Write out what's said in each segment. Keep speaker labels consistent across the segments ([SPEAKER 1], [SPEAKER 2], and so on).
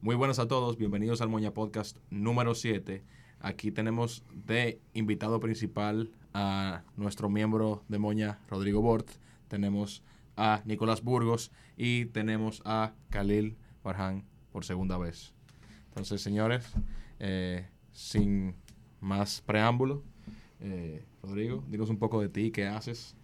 [SPEAKER 1] Muy buenas a todos, bienvenidos al Moña Podcast número 7. Aquí tenemos de invitado principal a nuestro miembro de Moña, Rodrigo Bort. Tenemos a Nicolás Burgos y tenemos a Khalil Farhan por segunda vez. Entonces, señores, eh, sin más preámbulo, eh, Rodrigo, dinos un poco de ti, qué haces.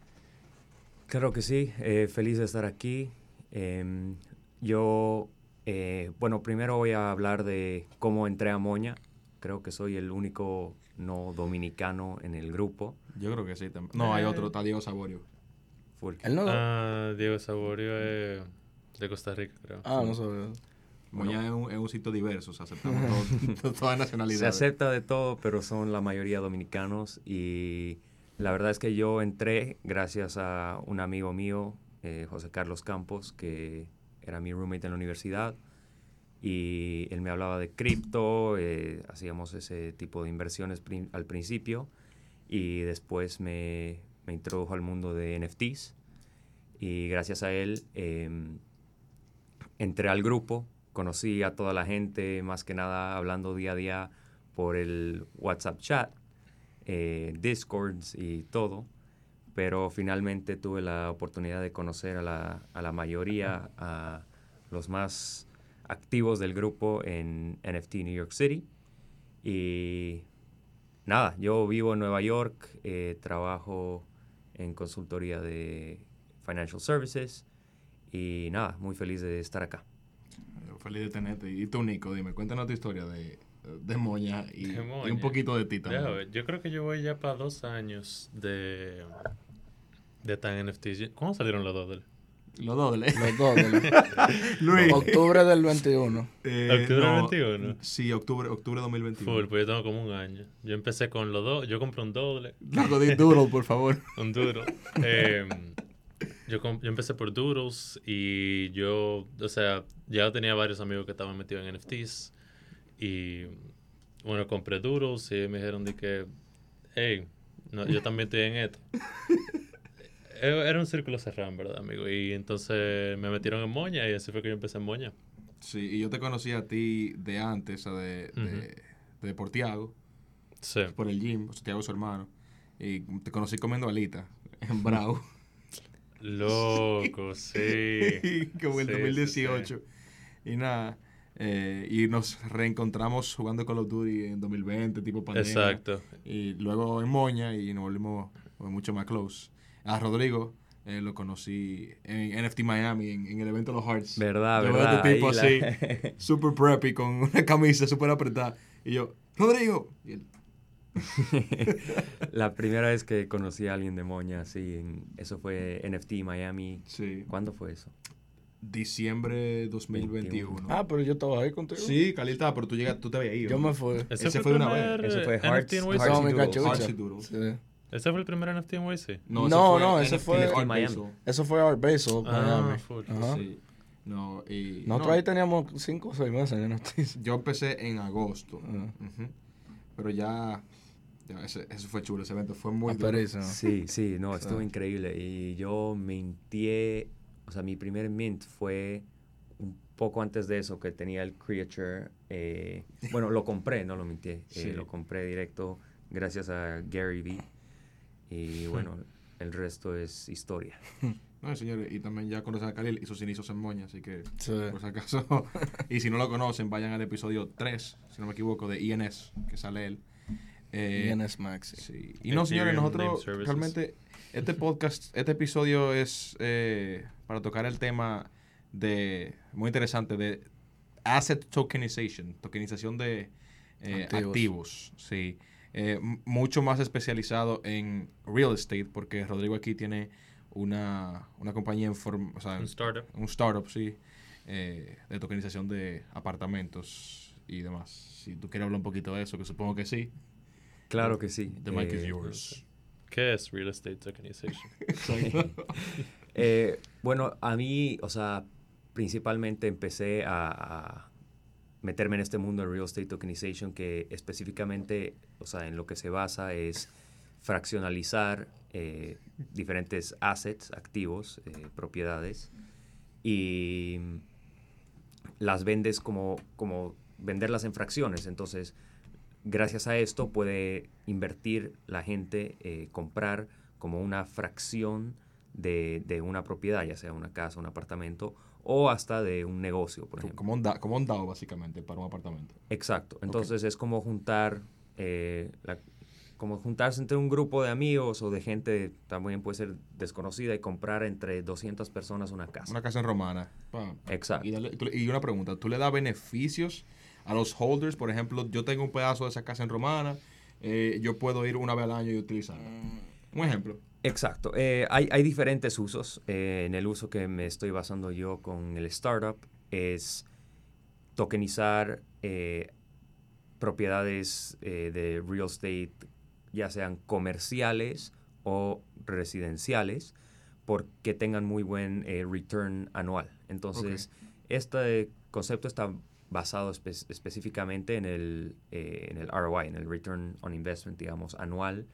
[SPEAKER 2] Claro que sí, eh, feliz de estar aquí. Em, yo, eh, bueno, primero voy a hablar de cómo entré a Moña. Creo que soy el único no dominicano en el grupo.
[SPEAKER 1] Yo creo que sí. No, hay otro, está Diego Saborio.
[SPEAKER 3] Full. no? Ah, Diego Saborio es de Costa Rica, creo.
[SPEAKER 1] Ah, no sabía. Moña es, un, es, un, sitio diverso, o sea, aceptamos todo, todas nacionalidades.
[SPEAKER 2] Se acepta de todo, pero son la mayoría dominicanos y la verdad es que yo entré gracias a un amigo mío, eh, José Carlos Campos, que era mi roommate en la universidad y él me hablaba de cripto, eh, hacíamos ese tipo de inversiones al principio y después me, me, introdujo al mundo de NFTs y gracias a él em, entré al grupo, conocí a toda la gente, más que nada hablando día a día por el WhatsApp chat eh, Discords y todo, pero finalmente tuve la oportunidad de conocer a la, a la mayoría, a los más activos del grupo en NFT New York City. Y nada, yo vivo en Nueva York, eh, trabajo en consultoría de Financial Services y nada, muy feliz de estar acá.
[SPEAKER 1] Feliz de tenerte. Y tú, Nico, dime, cuéntanos tu historia de, de Moña y, un poquito de ti también.
[SPEAKER 3] yo creo que yo voy ya para dos años de, de tan NFT. ¿Cómo salieron los dobles?
[SPEAKER 1] Los dobles.
[SPEAKER 4] Los dobles. Luis. Octubre del 21.
[SPEAKER 3] Eh, ¿Octubre del 21?
[SPEAKER 1] Sí, octubre, octubre 2021.
[SPEAKER 3] Full, pues yo tengo como un año. Yo empecé con los dos. Yo compré un doble.
[SPEAKER 1] Luego de Doodle, por favor.
[SPEAKER 3] un Doodle. Eh, yo, yo, empecé por Doodles y yo, o sea, ya tenía varios amigos que estaban metidos en NFTs. Y bueno, compré duros y me dijeron de que, hey, yo también estoy en esto. Era un círculo cerrado, ¿verdad, amigo? Y entonces me metieron en Moña y así fue que yo empecé en Moña.
[SPEAKER 1] Sí, y yo te conocí a ti de antes, o de, de, de Portiago.
[SPEAKER 3] Sí.
[SPEAKER 1] Por el gym, Santiago su hermano. Y te conocí comiendo alita en Bravo.
[SPEAKER 3] Loco, sí.
[SPEAKER 1] Como en el 2018. Y nada, eh, y nos reencontramos jugando Call of Duty en 2020, tipo pandemia.
[SPEAKER 3] Exacto.
[SPEAKER 1] Y luego en Moña y nos volvimos mucho más close. A Rodrigo eh, lo conocí en NFT Miami, en, el evento de los Hearts.
[SPEAKER 2] Verdad, yo verdad.
[SPEAKER 1] Este tipo así, super preppy, con una camisa super apretada. Y yo, Rodrigo.
[SPEAKER 2] la primera vez que conocí a alguien de Moña, sí, eso fue NFT Miami.
[SPEAKER 1] Sí.
[SPEAKER 2] ¿Cuándo fue eso?
[SPEAKER 1] diciembre 2021.
[SPEAKER 4] Ah, pero yo estaba ahí contigo.
[SPEAKER 1] Sí, Cali estaba, pero tú, llegas, tú te habías ido.
[SPEAKER 4] Yo me fui.
[SPEAKER 3] Ese, fue, de una vez.
[SPEAKER 2] Ese fue Hearts,
[SPEAKER 3] Hearts, ¿Ese fue el primer NFT en YC?
[SPEAKER 4] No, no, no, ese fue
[SPEAKER 2] en Miami.
[SPEAKER 4] Eso fue Art Basel,
[SPEAKER 3] ah,
[SPEAKER 4] Miami.
[SPEAKER 3] Full.
[SPEAKER 1] Sí. No, y,
[SPEAKER 4] Nosotros ahí teníamos 5 o 6 meses en NFTs.
[SPEAKER 1] Yo empecé en agosto. Pero ya ese, ese, fue chulo, ese evento fue muy duro.
[SPEAKER 2] Sí, sí, no, estuvo increíble. Y yo mintié o sea, mi primer mint fue un poco antes de eso, que tenía el Creature. Eh, bueno, lo compré, no lo mintié. Eh, lo compré directo gracias a Gary Vee. Y bueno, el resto es historia.
[SPEAKER 1] No, señores, y también ya conocen a Khalil y sus inicios en Moña, así que por si acaso, y si no lo conocen, vayan al episodio 3, si no me equivoco, de INS, que sale él.
[SPEAKER 4] Eh, INS Max.
[SPEAKER 1] Sí. Y no, señores, nosotros realmente este podcast, este episodio es eh, para tocar el tema de, muy interesante, de asset tokenization, tokenización de eh, activos. sí. Eh, mucho más especializado en real estate, porque Rodrigo aquí tiene una, una compañía en forma, o sea,
[SPEAKER 3] un startup.
[SPEAKER 1] Un startup, sí, de tokenización de apartamentos y demás. Si tú quieres hablar un poquito de eso, que supongo que sí.
[SPEAKER 2] Claro que sí.
[SPEAKER 1] The mic is yours.
[SPEAKER 3] ¿Qué es real estate tokenization?
[SPEAKER 2] eh, bueno, a mí, o sea, principalmente empecé a, meterme en este mundo de real estate tokenization que específicamente, o sea, en lo que se basa es fraccionalizar eh, diferentes assets, activos, eh, propiedades y las vendes como, como venderlas en fracciones. Entonces, gracias a esto puede invertir la gente, eh, comprar como una fracción de, de, una propiedad, ya sea una casa, un apartamento o hasta de un negocio, por ejemplo.
[SPEAKER 1] Como un, da, como un DAO, básicamente, para un apartamento.
[SPEAKER 2] Exacto. Entonces es como juntar, eh, la, como juntarse entre un grupo de amigos o de gente, también puede ser desconocida, y comprar entre 200 personas una casa.
[SPEAKER 1] Una casa en romana.
[SPEAKER 2] Exacto.
[SPEAKER 1] Y, y, una pregunta, ¿tú le das beneficios a los holders? Por ejemplo, yo tengo un pedazo de esa casa en romana, eh, yo puedo ir una vez al año y utilizarla. Un ejemplo.
[SPEAKER 2] Exacto. Eh, hay, hay, diferentes usos. Eh, en el uso que me estoy basando yo con el startup es tokenizar eh, propiedades de real estate, ya sean comerciales o residenciales, porque tengan muy buen return anual. Entonces, este concepto está basado específicamente en el, en el ROI, en el Return on Investment, digamos, anual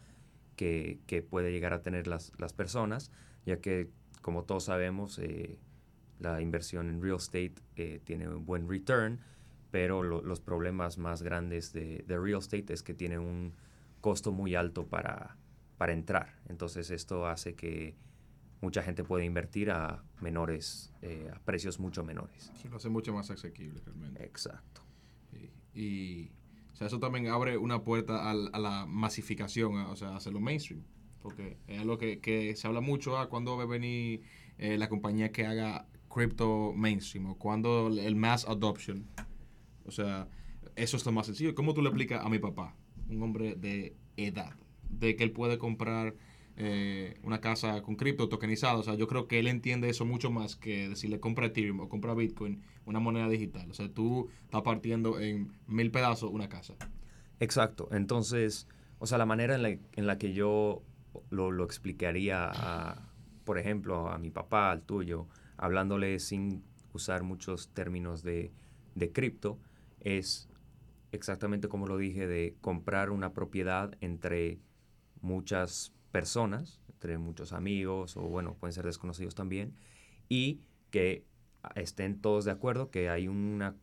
[SPEAKER 2] que, puede llegar a tener las, las, personas, ya que, como todos sabemos, eh, la inversión en real estate eh, tiene un buen return, pero los problemas más grandes de, de, real estate es que tiene un costo muy alto para, para entrar. Entonces esto hace que mucha gente pueda invertir a menores, eh, a precios mucho menores.
[SPEAKER 1] Sí, lo hace mucho más asequible realmente.
[SPEAKER 2] Exacto.
[SPEAKER 1] y sea, eso también abre una puerta a, la masificación, o sea, hacerlo mainstream. Porque es algo que, se habla mucho, ah, cuando va a venir eh, la compañía que haga crypto mainstream o cuando el mass adoption. O sea, eso es lo más sencillo. ¿Cómo tú le explicas a mi papá, un hombre de edad, de que él puede comprar eh, una casa con cripto tokenizada. O sea, yo creo que él entiende eso mucho más que decirle compra Ethereum o compra Bitcoin, una moneda digital. O sea, tú estás partiendo en mil pedazos una casa.
[SPEAKER 2] Exacto. Entonces, o sea, la manera en la, en la que yo lo, lo explicaría, a, por ejemplo, a mi papá, al tuyo, hablándole sin usar muchos términos de, de cripto, es exactamente como lo dije, de comprar una propiedad entre muchas personas, entre muchos amigos o bueno, pueden ser desconocidos también, y que estén todos de acuerdo que hay una,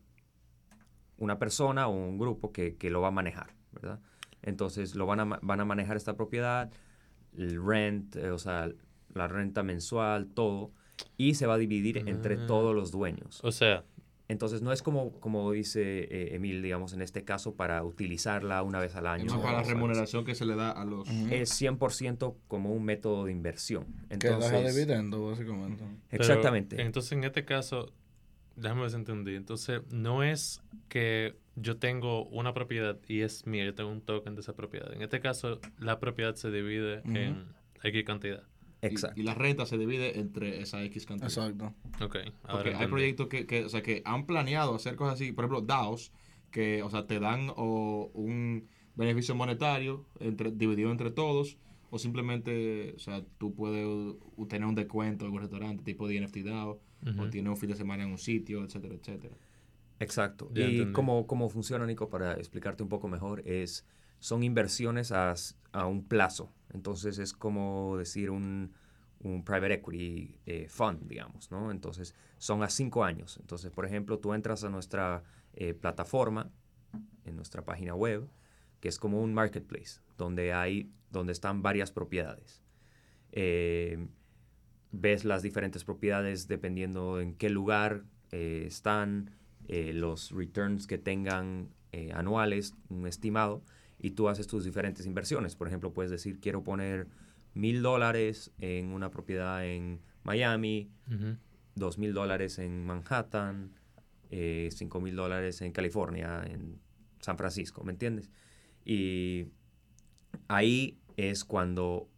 [SPEAKER 2] una persona o un grupo que, que lo va a manejar, ¿verdad? Entonces lo van a, van a manejar esta propiedad, el rent, eh, o sea, la renta mensual, todo, y se va a dividir entre ah. todos los dueños.
[SPEAKER 3] O sea,
[SPEAKER 2] entonces no es como, como dice eh, Emil, digamos, en este caso, para utilizarla una vez al año. Es
[SPEAKER 1] para la remuneración que se le da a los...
[SPEAKER 2] Es 100% como un método de inversión.
[SPEAKER 4] Entonces, que deja dividendo, básicamente.
[SPEAKER 2] Exactamente.
[SPEAKER 3] entonces, en este caso, déjame ver si entendí. Entonces, no es que yo tengo una propiedad y es mía, yo tengo un token de esa propiedad. En este caso, la propiedad se divide en X cantidad.
[SPEAKER 1] Exacto. Y, la renta se divide entre esa X cantidad.
[SPEAKER 4] Exacto.
[SPEAKER 3] Okay,
[SPEAKER 1] Porque hay proyectos que, que, o sea, que han planeado hacer cosas así, por ejemplo, DAOs, que o sea, te dan o un beneficio monetario entre, dividido entre todos, o simplemente, o sea, tú puedes tener un descuento en un restaurante tipo de NFT DAO, o tienes un fin de semana en un sitio, etcétera, etcétera.
[SPEAKER 2] Exacto. y cómo, cómo funciona, Nico, para explicarte un poco mejor, es son inversiones a, a un plazo. Entonces es como decir un, un private equity eh, fund, digamos, ¿no? Entonces son a cinco años. Entonces, por ejemplo, tú entras a nuestra eh, plataforma, en nuestra página web, que es como un marketplace, donde, hay, donde están varias propiedades. Eh, ves las diferentes propiedades dependiendo en qué lugar están, los returns que tengan anuales, un estimado y tú haces tus diferentes inversiones. Por ejemplo, puedes decir, quiero poner mil dólares en una propiedad en Miami, dos mil dólares en Manhattan, eh, cinco mil dólares en California, en San Francisco, ¿me entiendes? Y ahí es cuando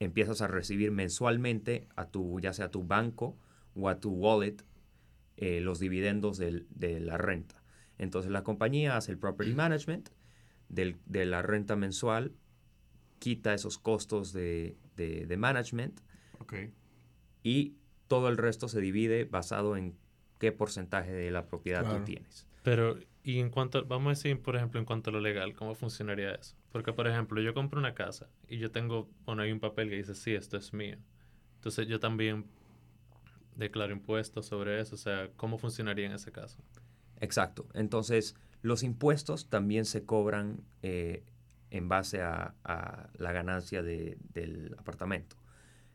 [SPEAKER 2] empiezas a recibir mensualmente a tu, ya sea a tu banco o a tu wallet, eh, los dividendos de la renta. Entonces la compañía hace el property management de la renta mensual, quita esos costos de, de, management y todo el resto se divide basado en qué porcentaje de la propiedad tú tienes.
[SPEAKER 3] Pero, y en cuanto, vamos a decir, por ejemplo, en cuanto a lo legal, ¿cómo funcionaría eso? Porque, por ejemplo, yo compro una casa y yo tengo, bueno, hay un papel que dice, sí, esto es mío. Entonces yo también declaro impuestos sobre eso? O sea, ¿cómo funcionaría en ese caso?
[SPEAKER 2] Exacto. Entonces, los impuestos también se cobran eh, en base a, la ganancia del apartamento.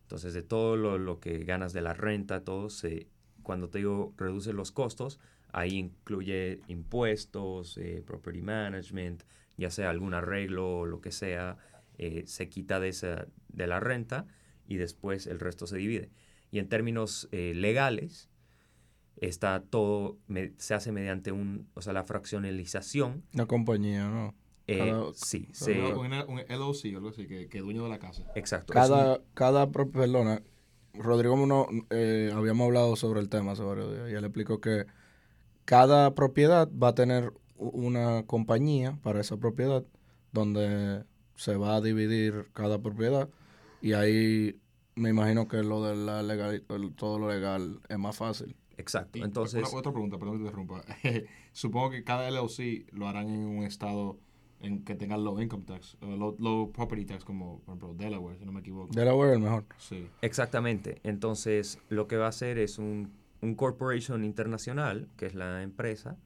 [SPEAKER 2] Entonces, de todo lo, que ganas de la renta, todo se, cuando te digo reduce los costos, ahí incluye impuestos, eh, property management, ya sea algún arreglo o lo que sea, eh, se quita de, esa, de la renta y después el resto se divide. Y en términos legales, está todo, se hace mediante un, o sea, la fraccionalización.
[SPEAKER 4] Una compañía, ¿no?
[SPEAKER 2] Eh, sí,
[SPEAKER 1] un, LOC, algo así, que, que, dueño de la casa.
[SPEAKER 2] Exacto.
[SPEAKER 4] Cada, cada perdona, Rodrigo no, eh, habíamos hablado sobre el tema sobre y él explicó que cada propiedad va a tener una compañía para esa propiedad donde se va a dividir cada propiedad y ahí me imagino que lo de la legal, todo lo legal es más fácil.
[SPEAKER 2] Exacto. Entonces,
[SPEAKER 1] otra pregunta, perdón que te interrumpa. Supongo que cada LOC lo harán en un estado en que tenga low income tax, low, property tax, como por ejemplo Delaware, si no me equivoco.
[SPEAKER 4] Delaware es el mejor.
[SPEAKER 1] Sí.
[SPEAKER 2] Exactamente. Entonces, lo que va a hacer es un, un corporation internacional, que es la empresa,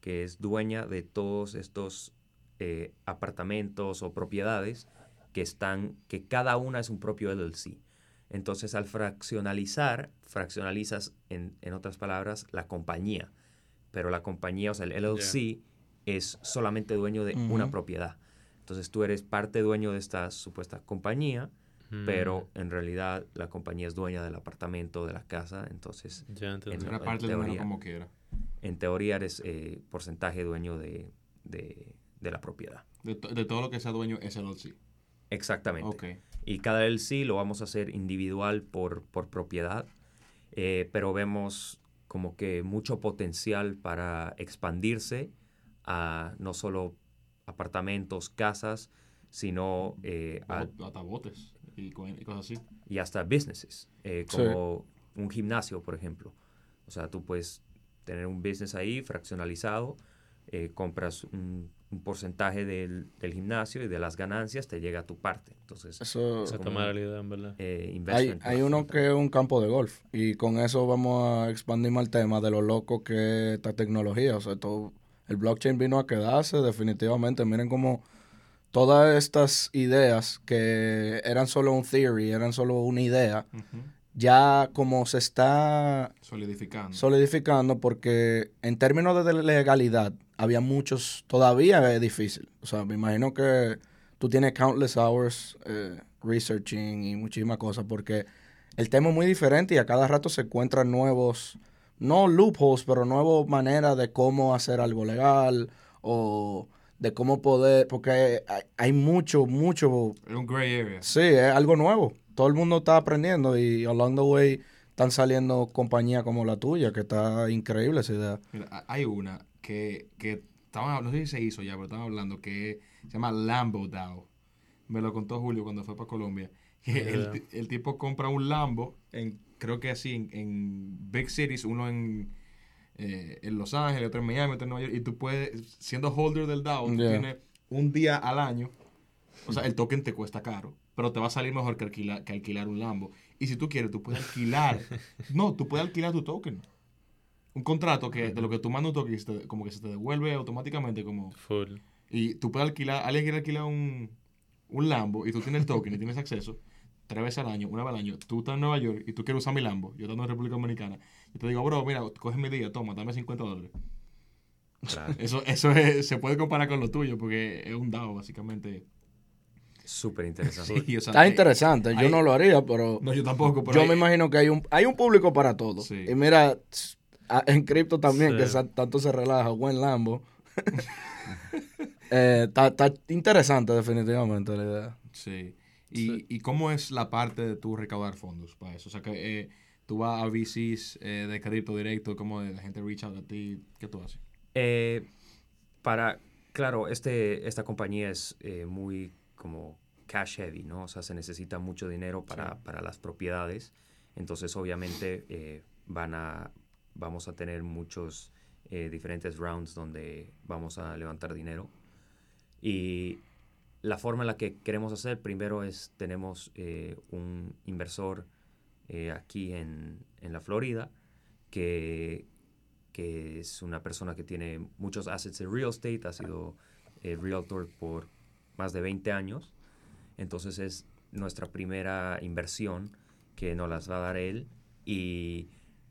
[SPEAKER 2] que es dueña de todos estos eh, apartamentos o propiedades que están, que cada una es un propio LLC. Entonces, al fraccionalizar, fraccionalizas, en, en otras palabras, la compañía. Pero la compañía, o sea, el LLC es solamente dueño de una propiedad. Entonces tú eres parte dueño de esta supuesta compañía, pero en realidad la compañía es dueña del apartamento, de la casa, entonces
[SPEAKER 3] en,
[SPEAKER 1] parte teoría, como quiera.
[SPEAKER 2] En teoría eres eh, porcentaje dueño de, la propiedad.
[SPEAKER 1] De, todo lo que sea dueño es el LLC.
[SPEAKER 2] Exactamente. Y cada LLC lo vamos a hacer individual por, por propiedad, eh, pero vemos como que mucho potencial para expandirse a no solo apartamentos, casas, sino
[SPEAKER 1] eh, a, hasta botes y, cosas así.
[SPEAKER 2] Y hasta businesses, eh, como un gimnasio, por ejemplo. O sea, tú puedes tener un business ahí fraccionalizado, eh, compras un, porcentaje del, gimnasio y de las ganancias te llega a tu parte. Entonces,
[SPEAKER 4] eso
[SPEAKER 3] es como, en verdad.
[SPEAKER 2] Eh,
[SPEAKER 4] hay, hay uno que es un campo de golf y con eso vamos a expandir más el tema de lo loco que es esta tecnología. O sea, todo el blockchain vino a quedarse definitivamente. Miren cómo todas estas ideas que eran solo un theory, eran solo una idea, ya como se está
[SPEAKER 1] solidificando.
[SPEAKER 4] solidificando porque en términos de legalidad había muchos, todavía es difícil. O sea, me imagino que tú tienes countless hours eh, researching y muchísimas cosas porque el tema es muy diferente y a cada rato se encuentran nuevos no loopholes, pero nuevas maneras de cómo hacer algo legal o de cómo poder, porque hay, mucho, mucho...
[SPEAKER 1] Es un gray area.
[SPEAKER 4] Sí, es algo nuevo. Todo el mundo está aprendiendo y along the way están saliendo compañías como la tuya, que está increíble esa idea.
[SPEAKER 1] Mira, hay una que, que no sé si se hizo ya, pero estaban hablando que se llama Lambo DAO. Me lo contó Julio cuando fue para Colombia. El, el, tipo compra un Lambo en creo que así, en, big cities, uno en, eh, en Los Ángeles, otro en Miami, otro en Nueva York, y tú puedes, siendo holder del DAO, tú tienes un día al año, o sea, el token te cuesta caro, pero te va a salir mejor que alquilar, que alquilar un Lambo. Y si tú quieres, tú puedes alquilar, no, tú puedes alquilar tu token. Un contrato que de lo que tú mandas un token, como que se te devuelve automáticamente como...
[SPEAKER 3] Full.
[SPEAKER 1] Y tú puedes alquilar, alguien quiere alquilar un, un Lambo y tú tienes el token y tienes acceso tres veces al año, una vez al año, tú estás en Nueva York y tú quieres usar mi Lambo, yo estoy en República Dominicana, y te digo, bro, mira, coge mi día, toma, dame 50 dólares. Eso, eso se puede comparar con lo tuyo porque es un DAO, básicamente.
[SPEAKER 2] Súper interesante.
[SPEAKER 4] Está interesante. Yo no lo haría, pero.
[SPEAKER 1] No, yo tampoco.
[SPEAKER 4] yo me imagino que hay un, hay un público para todo. Y mira, en cripto también, que tanto se relaja, buen Lambo. Eh, está, está interesante, definitivamente, la idea.
[SPEAKER 1] Sí. ¿Y, ¿Y, cómo es la parte de tu recaudar fondos para eso? O sea, que eh, tú vas a VCs eh, de crédito directo, como de la gente reach out a ti, ¿qué tú haces?
[SPEAKER 2] Eh, para, claro, este, esta compañía es muy como cash heavy, ¿no? O sea, se necesita mucho dinero para, para las propiedades. Entonces, obviamente, van a, vamos a tener muchos diferentes rounds donde vamos a levantar dinero. Y la forma en la que queremos hacer, primero es, tenemos eh, un inversor eh, aquí en, en, la Florida, que, que, es una persona que tiene muchos assets en real estate, ha sido eh, realtor por más de 20 años. Entonces es nuestra primera inversión que nos las va a dar él y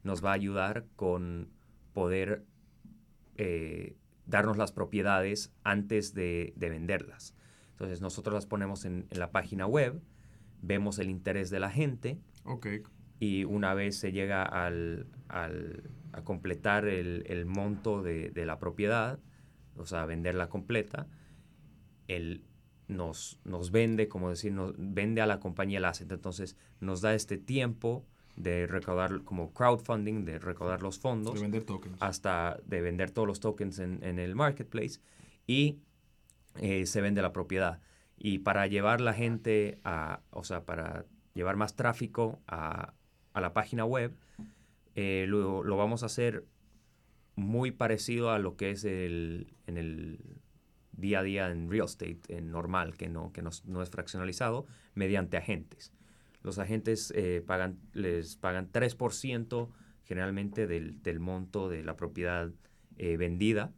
[SPEAKER 2] nos va a ayudar con poder eh, darnos las propiedades antes de, de, venderlas. Entonces nosotros las ponemos en, en, la página web, vemos el interés de la gente
[SPEAKER 1] okay.
[SPEAKER 2] y una vez se llega al, al, a completar el, el monto de, de, la propiedad, o sea, venderla completa, nos, nos vende, como decir, nos vende a la compañía el asset. Entonces nos da este tiempo de recaudar como crowdfunding, de recaudar los fondos.
[SPEAKER 1] De vender tokens.
[SPEAKER 2] Hasta de vender todos los tokens en, en el marketplace y eh, se vende la propiedad. Y para llevar la gente a, o sea, para llevar más tráfico a, a la página web, eh, lo, lo, vamos a hacer muy parecido a lo que es el, en el día a día en real estate, en normal, que no, que no, no es fraccionalizado, mediante agentes. Los agentes eh, pagan, les pagan 3% generalmente del, del, monto de la propiedad eh, vendida.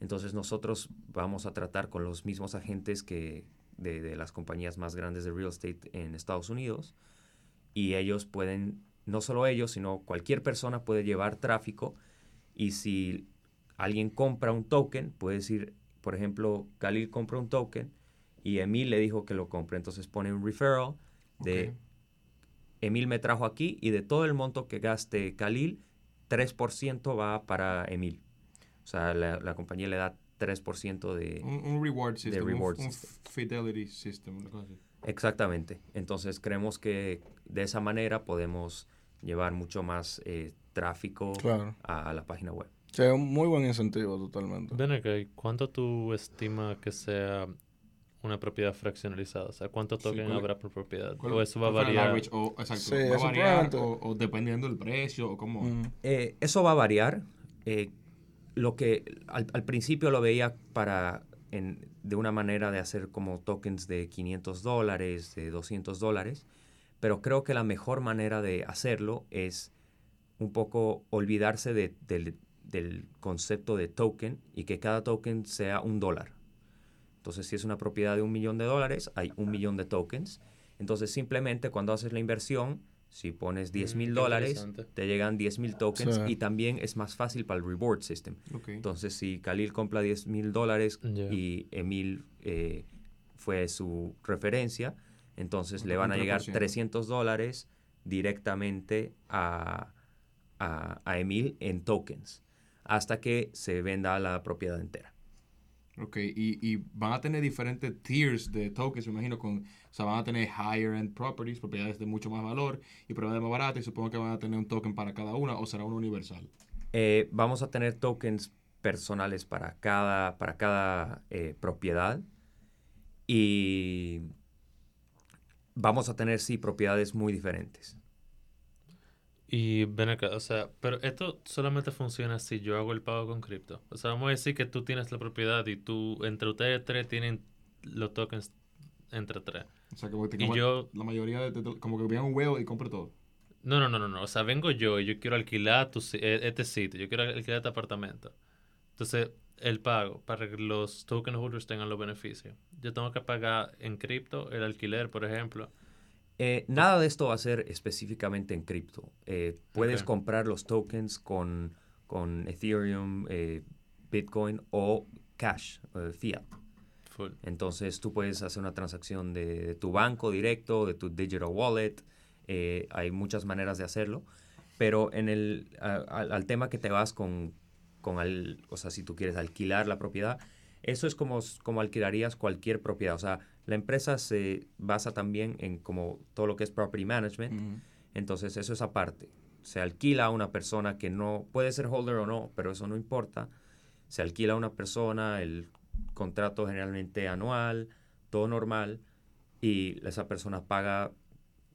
[SPEAKER 2] Entonces nosotros vamos a tratar con los mismos agentes que de, las compañías más grandes de real estate en Estados Unidos y ellos pueden, no solo ellos, sino cualquier persona puede llevar tráfico y si alguien compra un token, puede decir, por ejemplo, Khalil compra un token y Emil le dijo que lo compre, entonces pone un referral de. Emil me trajo aquí y de todo el monto que gaste Khalil, 3% va para Emil. O sea, la, la, compañía le da 3% de...
[SPEAKER 1] Un, un reward system,
[SPEAKER 2] de reward
[SPEAKER 1] un,
[SPEAKER 2] system.
[SPEAKER 1] un fidelity system. Una cosa así.
[SPEAKER 2] Exactamente. Entonces creemos que de esa manera podemos llevar mucho más eh, tráfico
[SPEAKER 4] claro.
[SPEAKER 2] a, a, la página web.
[SPEAKER 4] Sí, es un muy buen incentivo totalmente.
[SPEAKER 3] Ven acá, ¿cuánto tú estimas que sea una propiedad fraccionalizada? O sea, ¿cuántos tokens sí, habrá por propiedad? ¿O eso va a variar?
[SPEAKER 1] O, exacto,
[SPEAKER 4] Sí,
[SPEAKER 1] va a
[SPEAKER 4] eso
[SPEAKER 1] variar
[SPEAKER 4] probablemente-
[SPEAKER 1] o, o dependiendo del precio o cómo.
[SPEAKER 4] Mm.
[SPEAKER 2] Eh, eso va a variar. Eh, lo que al, al principio lo veía para en- de una manera de hacer como tokens de 500 dólares, de 200 dólares, pero creo que la mejor manera de hacerlo es un poco olvidarse de- del, del concepto de token y que cada token sea un dólar. Entonces, si es una propiedad de un millón de dólares, hay un millón de tokens. Entonces, simplemente cuando haces la inversión, si pones 10
[SPEAKER 3] Mm,
[SPEAKER 2] mil dólares, te llegan 10 mil tokens
[SPEAKER 4] Sí.
[SPEAKER 2] y también es más fácil para el reward system. Entonces, si Khalil compra 10 mil dólares y Emil eh, fue su referencia, entonces le van a llegar
[SPEAKER 1] 3%.
[SPEAKER 2] 300 dólares directamente a, a, a Emil en tokens hasta que se venda la propiedad entera.
[SPEAKER 1] Ok, y, y van a tener diferentes tiers de tokens, me imagino, con, o sea, van a tener higher end properties, propiedades de mucho más valor y propiedades más baratas, y supongo que van a tener un token para cada una, o será uno universal.
[SPEAKER 2] Eh, vamos a tener tokens personales para cada, para cada eh, propiedad y vamos a tener, sí, propiedades muy diferentes.
[SPEAKER 3] Y ven acá, o sea, pero esto solamente funciona si yo hago el pago con cripto. O sea, vamos a decir que tú tienes la propiedad y tú, entre ustedes tres, tienen los tokens entre tres.
[SPEAKER 1] O sea, como que
[SPEAKER 3] Y yo-
[SPEAKER 1] la mayoría de, como que vean un huevo y compre todo.
[SPEAKER 3] No, no, no, no, no. O sea, vengo yo y yo quiero alquilar tu, eh, este sitio, yo quiero alquilar este apartamento. Entonces, el pago para que los token holders tengan los beneficios. Yo tengo que pagar en cripto el alquiler, por ejemplo.
[SPEAKER 2] Eh, nada de esto va a ser específicamente en cripto. Eh, puedes comprar los tokens con, con Ethereum, eh, Bitcoin o cash, eh, fiat.
[SPEAKER 3] Full.
[SPEAKER 2] Entonces tú puedes hacer una transacción de, de tu banco directo, de tu digital wallet. hay muchas maneras de hacerlo. Pero en el, a- al tema que te vas con, con al- o sea, si tú quieres alquilar la propiedad, eso es como, como alquilarías cualquier propiedad. O sea, la empresa se basa también en como todo lo que es property management. Entonces eso es aparte. Se alquila a una persona que no puede ser holder o no, pero eso no importa. Se alquila a una persona, el contrato generalmente anual, todo normal, y esa persona paga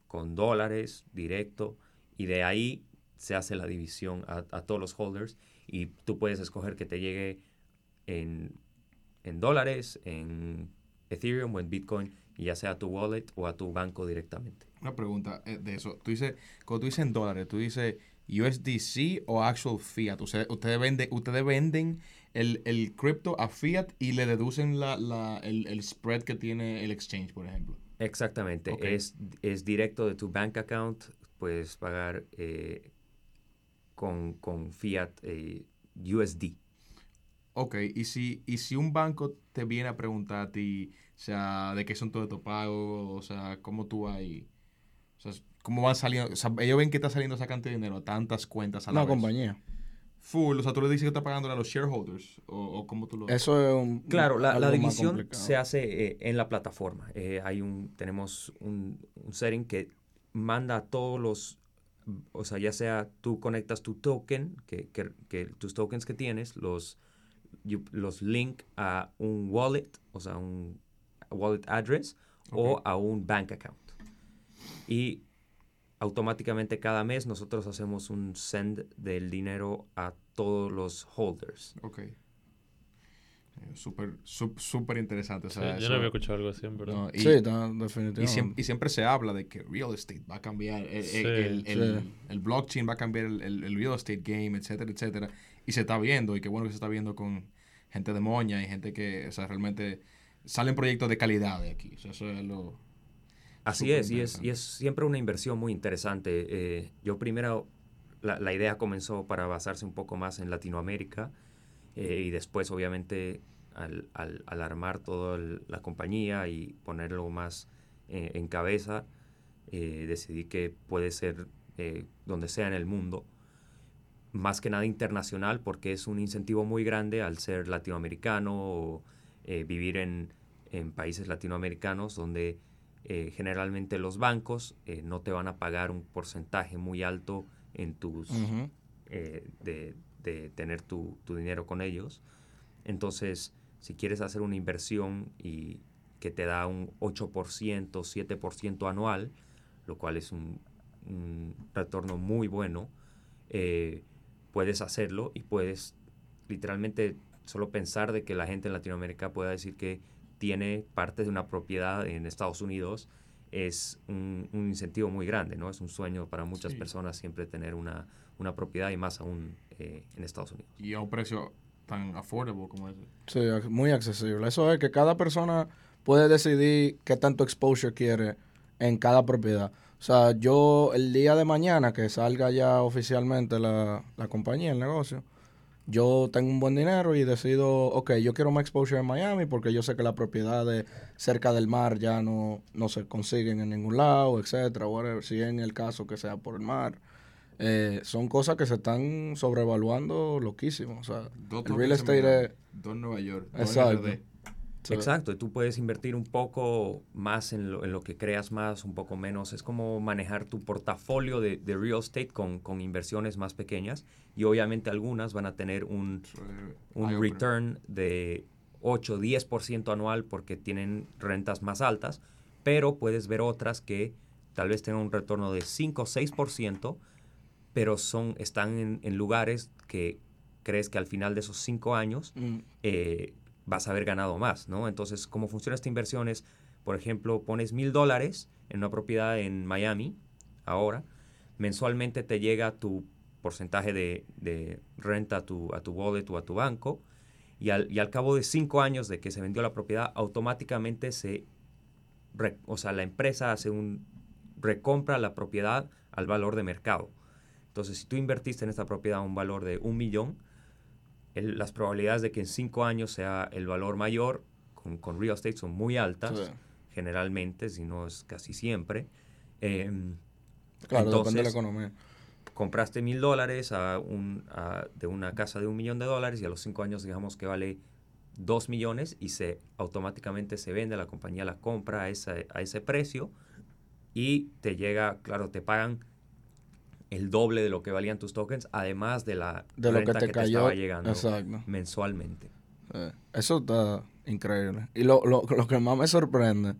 [SPEAKER 2] con dólares directo, y de ahí se hace la división a, a todos los holders, y tú puedes escoger que te llegue en, en dólares, en Ethereum o en Bitcoin, ya sea a tu wallet o a tu banco directamente.
[SPEAKER 1] Una pregunta eh, de eso. Tú dices, cuando tú dices en dólares, tú dices USDC o actual fiat. Ustedes, ustedes, venden, ustedes venden el, el cripto a fiat y le deducen la, la, el, el spread que tiene el exchange, por ejemplo.
[SPEAKER 2] Exactamente,
[SPEAKER 1] Ok.
[SPEAKER 2] es, es directo de tu bank account, puedes pagar eh, con, con fiat eh, USD.
[SPEAKER 1] Ok, y si, y si un banco te viene a preguntar a ti, o sea, de qué son todos estos pagos, o sea, cómo tú hay, o sea, cómo van saliendo, o sea, ellos ven que está saliendo esa cantidad de dinero a tantas cuentas a la vez.
[SPEAKER 4] compañía.
[SPEAKER 1] Full, o sea, tú le dices que está pagando a los shareholders, o, o cómo tú lo...
[SPEAKER 4] Eso es un.
[SPEAKER 2] Claro, la, división se hace eh, en la plataforma. Eh, hay un, tenemos un, un setting que manda a todos los, o sea, ya sea tú conectas tu token, que, que- que tus tokens que tienes, los, you- los link a un wallet, o sea, un wallet address o a un bank account. Y automáticamente cada mes nosotros hacemos un send del dinero a todos los holders.
[SPEAKER 1] Ok. Eh, Súper, súper interesante. O
[SPEAKER 3] Sí, yo
[SPEAKER 1] eso-
[SPEAKER 3] no había escuchado algo así, en verdad.
[SPEAKER 1] no, y,
[SPEAKER 4] Sí, está,
[SPEAKER 1] y,
[SPEAKER 4] definitivamente.
[SPEAKER 1] siempre, y siempre se habla de que real estate va a cambiar, el, el-
[SPEAKER 3] Sí,
[SPEAKER 1] el, el-
[SPEAKER 4] sí.
[SPEAKER 1] el blockchain va a cambiar el, el- el real estate game, etcétera, etcétera. Y se está viendo, y qué bueno que se está viendo con gente de moña y gente que, o sea, realmente salen proyectos de calidad de aquí. O sea, eso es lo...
[SPEAKER 2] Así es, y es, y es siempre una inversión muy interesante. Eh, yo primero, la, la idea comenzó para basarse un poco más en Latinoamérica eh, y después obviamente al, al- al armar toda el- la compañía y ponerlo más eh, en cabeza, eh, decidí que puede ser donde sea en el mundo, más que nada internacional porque es un incentivo muy grande al ser latinoamericano o eh, vivir en, en países latinoamericanos donde eh, generalmente los bancos eh, no te van a pagar un porcentaje muy alto en tus de, de tener tu, tu dinero con ellos. Entonces, si quieres hacer una inversión y que te da un 8%, 7% anual, lo cual es un, un retorno muy bueno, eh, puedes hacerlo y puedes literalmente solo pensar de que la gente en Latinoamérica pueda decir que tiene parte de una propiedad en Estados Unidos es un, un incentivo muy grande, ¿no? Es un sueño para muchas
[SPEAKER 1] Sí.
[SPEAKER 2] personas siempre tener una, una propiedad y más aún eh, en Estados Unidos.
[SPEAKER 1] Y a un precio tan affordable como ese.
[SPEAKER 4] Sí, muy accesible. Eso es que cada persona puede decidir qué tanto exposure quiere en cada propiedad. O sea, yo el día de mañana que salga ya oficialmente la, la compañía, el negocio, yo tengo un buen dinero y decido, ok, yo quiero más exposure en Miami porque yo sé que las propiedades cerca del mar ya no, no se consiguen en ningún lado, etcétera, whatever, si en el caso que sea por el mar. Eh, son cosas que se están sobrevaluando loquísimo. O sea,
[SPEAKER 1] Dos
[SPEAKER 4] el real estate es...
[SPEAKER 1] Dos Nueva York.
[SPEAKER 4] Exacto. Sí.
[SPEAKER 2] Exacto, y tú puedes invertir un poco más en lo, en lo que creas más, un poco menos. Es como manejar tu portafolio de, de real estate con, con inversiones más pequeñas y obviamente algunas van a tener un, un return de 8, 10% anual porque tienen rentas más altas, pero puedes ver otras que tal vez tengan un retorno de 5 o 6%, pero son, están en, en lugares que crees que al final de esos 5 años
[SPEAKER 4] Mm,
[SPEAKER 2] eh, vas a haber ganado más, ¿no? Entonces, ¿cómo funciona esta inversión? Es, por ejemplo, pones mil dólares en una propiedad en Miami, ahora, mensualmente te llega tu porcentaje de, renta a tu, a tu wallet o a tu banco, y al, y al cabo de cinco años de que se vendió la propiedad, automáticamente se, re- o sea, la empresa hace un, recompra la propiedad al valor de mercado. Entonces, si tú invertiste en esta propiedad un valor de un millón, el- las probabilidades de que en cinco años sea el valor mayor con, con real estate son muy altas,
[SPEAKER 4] sí.
[SPEAKER 2] generalmente, si no es casi siempre. Em,
[SPEAKER 4] Claro, depende de la
[SPEAKER 2] Entonces,
[SPEAKER 4] economía.
[SPEAKER 2] compraste mil dólares a un, a- de una casa de un millón de dólares y a los cinco años digamos que vale dos millones y se automáticamente se vende, la compañía la compra a ese, a ese precio y te llega, claro, te pagan el doble de lo que valían tus tokens, además de la
[SPEAKER 4] De lo que
[SPEAKER 2] renta
[SPEAKER 4] te cayó.
[SPEAKER 2] estaba llegando
[SPEAKER 4] Exacto.
[SPEAKER 2] mensualmente.
[SPEAKER 4] Sí. Eso está increíble. Y lo, lo, lo que más me sorprende,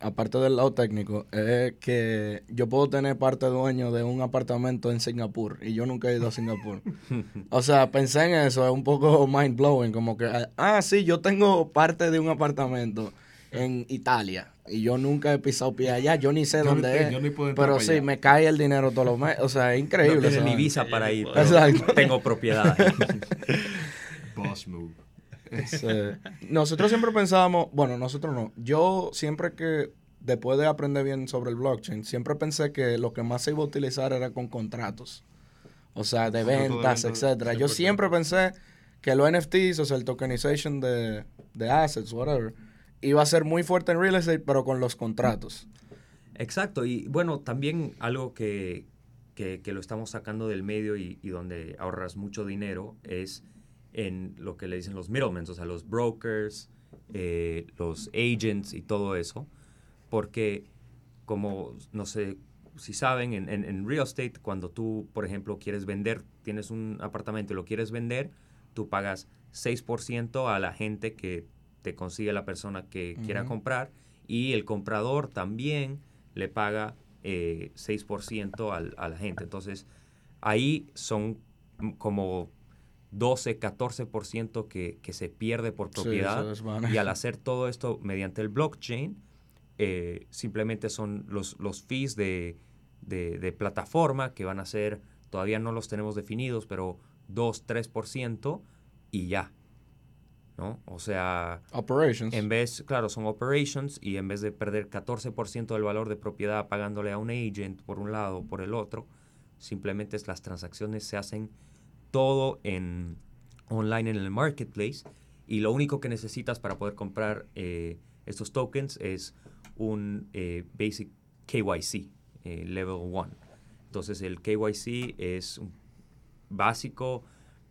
[SPEAKER 4] aparte del lado técnico, es que yo puedo tener parte dueño de un apartamento en Singapur y yo nunca he ido a Singapur. o sea, pensé en eso, es un poco mind blowing, como que, ah, sí, yo tengo parte de un apartamento en Italia y yo nunca he pisado pie allá, yo ni sé
[SPEAKER 1] Yo
[SPEAKER 4] dónde
[SPEAKER 1] ni-
[SPEAKER 4] es.
[SPEAKER 1] yo ni puedo entrar
[SPEAKER 4] pero sí,
[SPEAKER 1] allá.
[SPEAKER 4] me cae el dinero todos los meses. O sea, es
[SPEAKER 2] No
[SPEAKER 4] increíble.
[SPEAKER 2] tiene
[SPEAKER 4] esa
[SPEAKER 2] ni visa para ir, pero
[SPEAKER 4] Exacto.
[SPEAKER 2] tengo propiedad.
[SPEAKER 1] Boss move.
[SPEAKER 4] Sí. Nosotros siempre pensábamos, bueno, nosotros no. Yo siempre que, después de aprender bien sobre el blockchain, siempre pensé que lo que más se iba a utilizar era con contratos. O sea, de
[SPEAKER 1] de
[SPEAKER 4] ventas,
[SPEAKER 1] venta,
[SPEAKER 4] etcétera. Yo
[SPEAKER 3] 100%.
[SPEAKER 4] siempre pensé que los NFTs, o sea, el tokenization de, de assets, whatever, iba a ser muy fuerte en real estate, pero con los contratos.
[SPEAKER 2] Exacto, y bueno, también algo que, que, lo estamos sacando del medio y, y donde ahorras mucho dinero es en lo que le dicen los middlemen, o sea, los brokers, eh, los agents y todo eso, porque como, no sé si saben, en, en, en real estate, cuando tú, por ejemplo, quieres vender, tienes un apartamento y lo quieres vender, tú pagas 6% a la gente que te consigue la persona que quiera comprar y el comprador también le paga eh, 6% al, a la gente. Entonces, ahí son como 12, 14% que, que se pierde por propiedad. y al hacer todo esto mediante el blockchain, eh, simplemente son los, los fees de, de, de plataforma que van a ser, todavía no los tenemos definidos, pero 2, 3% y ya. ¿No? O sea,
[SPEAKER 4] Operations.
[SPEAKER 2] en vez, claro, son operations y en vez de perder 14% del valor de propiedad pagándole a un agent por un lado o por el otro, simplemente es las transacciones se hacen todo en online en el marketplace y lo único que necesitas para poder comprar eh, estos tokens es un eh, basic KYC, eh, level 1. Entonces el KYC es un básico,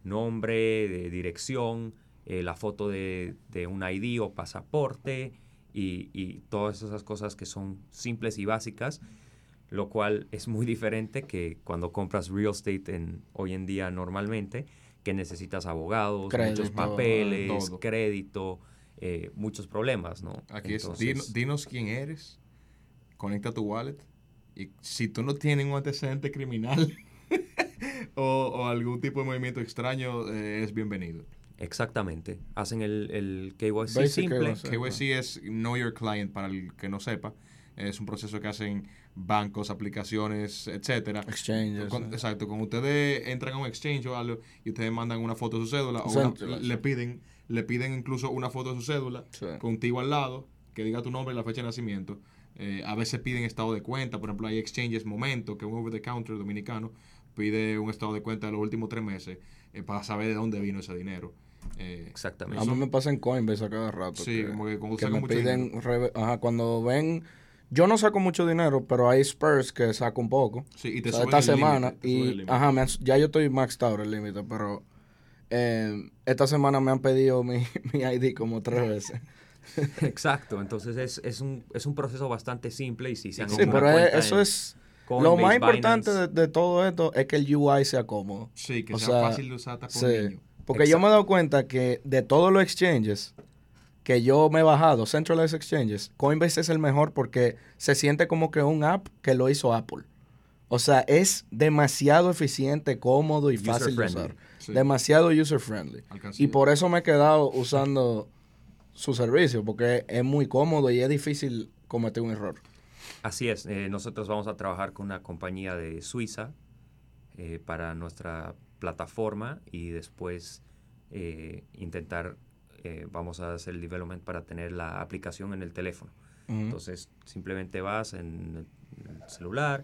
[SPEAKER 2] nombre, de dirección, eh, la foto de, de un ID o pasaporte y, y todas esas cosas que son simples y básicas, lo cual es muy diferente que cuando compras real estate en, hoy en día normalmente, que necesitas abogados,
[SPEAKER 4] Crédito,
[SPEAKER 2] muchos papeles,
[SPEAKER 1] todo.
[SPEAKER 2] crédito, eh, muchos problemas, ¿no?
[SPEAKER 1] Aquí es,
[SPEAKER 2] Entonces,
[SPEAKER 1] dinos, dinos quién eres, conecta tu wallet y si tú no tienes un antecedente criminal o, o algún tipo de movimiento extraño, eh, es bienvenido.
[SPEAKER 2] Exactamente. Hacen el, el KYC
[SPEAKER 4] Basic
[SPEAKER 2] simple.
[SPEAKER 4] KYC.
[SPEAKER 1] KYC es Know Your Client, para el que no sepa. Es un proceso que hacen bancos, aplicaciones, etcétera.
[SPEAKER 4] Exchanges.
[SPEAKER 1] Con-
[SPEAKER 4] eh.
[SPEAKER 1] exacto, cuando ustedes entran a un exchange o algo y ustedes mandan una foto de su cédula, o una- le piden le piden incluso una foto de su cédula
[SPEAKER 4] Sí.
[SPEAKER 1] contigo al lado, que diga tu nombre y la fecha de nacimiento. Eh, a veces piden estado de cuenta, por ejemplo, hay exchanges Momento, que es un over the counter dominicano, pide un estado de cuenta de los últimos tres meses eh, para saber de dónde vino ese dinero. Eh,
[SPEAKER 2] Exactamente.
[SPEAKER 4] A mí me pasa en Coinbase a cada rato.
[SPEAKER 1] Sí,
[SPEAKER 4] que,
[SPEAKER 1] como que cuando
[SPEAKER 4] que me
[SPEAKER 1] mucho
[SPEAKER 4] piden, ajá, cuando ven, yo no saco mucho dinero, pero hay Spurs que saco un poco.
[SPEAKER 1] sí, y te
[SPEAKER 4] O sea, esta
[SPEAKER 1] el
[SPEAKER 4] semana
[SPEAKER 1] límite, te
[SPEAKER 4] y ajá, me han- ya yo estoy maxed out el límite, pero eh, esta semana me han pedido mi, mi ID como tres veces.
[SPEAKER 2] Exacto, entonces es, es, un, es un proceso bastante simple y si se han
[SPEAKER 4] Sí, pero es- eso es lo más importante de, de todo esto es que el UI sea cómodo.
[SPEAKER 1] Sí, que
[SPEAKER 4] o
[SPEAKER 1] sea,
[SPEAKER 4] sea,
[SPEAKER 1] fácil de usar hasta por
[SPEAKER 4] Sí,
[SPEAKER 1] niño.
[SPEAKER 4] Porque yo me he dado cuenta que de todos los exchanges que yo me he bajado, centralized exchanges, Coinbase es el mejor porque se siente como que un app que lo hizo Apple. O sea, es demasiado eficiente, cómodo y
[SPEAKER 2] User
[SPEAKER 4] fácil de usar.
[SPEAKER 1] Sí.
[SPEAKER 4] Demasiado user friendly.
[SPEAKER 1] Alcancía.
[SPEAKER 4] Y por eso me he quedado usando su servicio, porque es muy cómodo y es difícil cometer un error.
[SPEAKER 2] Así es, eh, nosotros vamos a trabajar con una compañía de Suiza eh, para nuestra plataforma y después eh, intentar, eh, vamos a hacer el development para tener la aplicación en el teléfono. Entonces simplemente vas en el, en el celular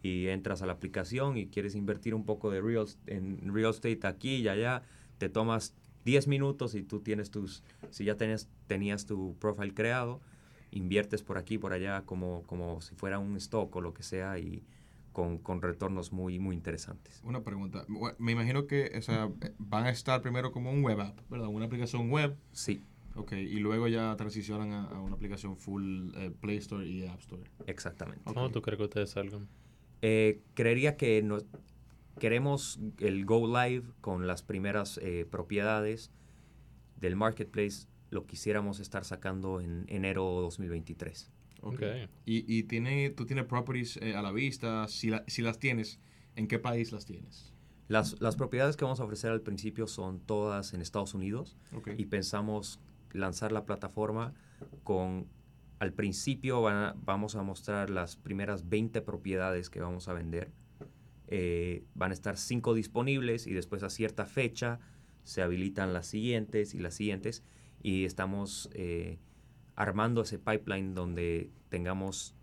[SPEAKER 2] y entras a la aplicación y quieres invertir un poco de real, en real estate aquí y allá, te tomas 10 minutos y tú tienes tus, si ya tenías, tenías tu profile creado, inviertes por aquí, por allá, como, como si fuera un stock o lo que sea y con, con retornos muy, muy interesantes.
[SPEAKER 1] Una pregunta. Bu- Me imagino que o sea, van a estar primero como un web app, ¿verdad? Una aplicación web.
[SPEAKER 2] Sí,
[SPEAKER 1] Ok, y luego ya transicionan a, a una aplicación full eh, Play Store y App Store.
[SPEAKER 2] exactamente.
[SPEAKER 3] ¿Cómo tú crees que ustedes salgan?
[SPEAKER 2] Eh, creería que nos, queremos el Go Live con las primeras eh, propiedades del marketplace. Lo quisiéramos estar sacando en enero 2023.
[SPEAKER 1] Ok.
[SPEAKER 3] Ok.
[SPEAKER 1] Y, y tiene, tú tienes properties eh, a la vista. Si, la- si las tienes, ¿en qué país las tienes?
[SPEAKER 2] Las, las propiedades que vamos a ofrecer al principio son todas en Estados Unidos
[SPEAKER 1] Ok.
[SPEAKER 2] y pensamos lanzar la plataforma con, al principio vamos a mostrar las primeras 20 propiedades que vamos a vender. Eh, van a estar 5 disponibles y después a cierta fecha se habilitan las siguientes y las siguientes y estamos eh, armando ese pipeline donde tengamos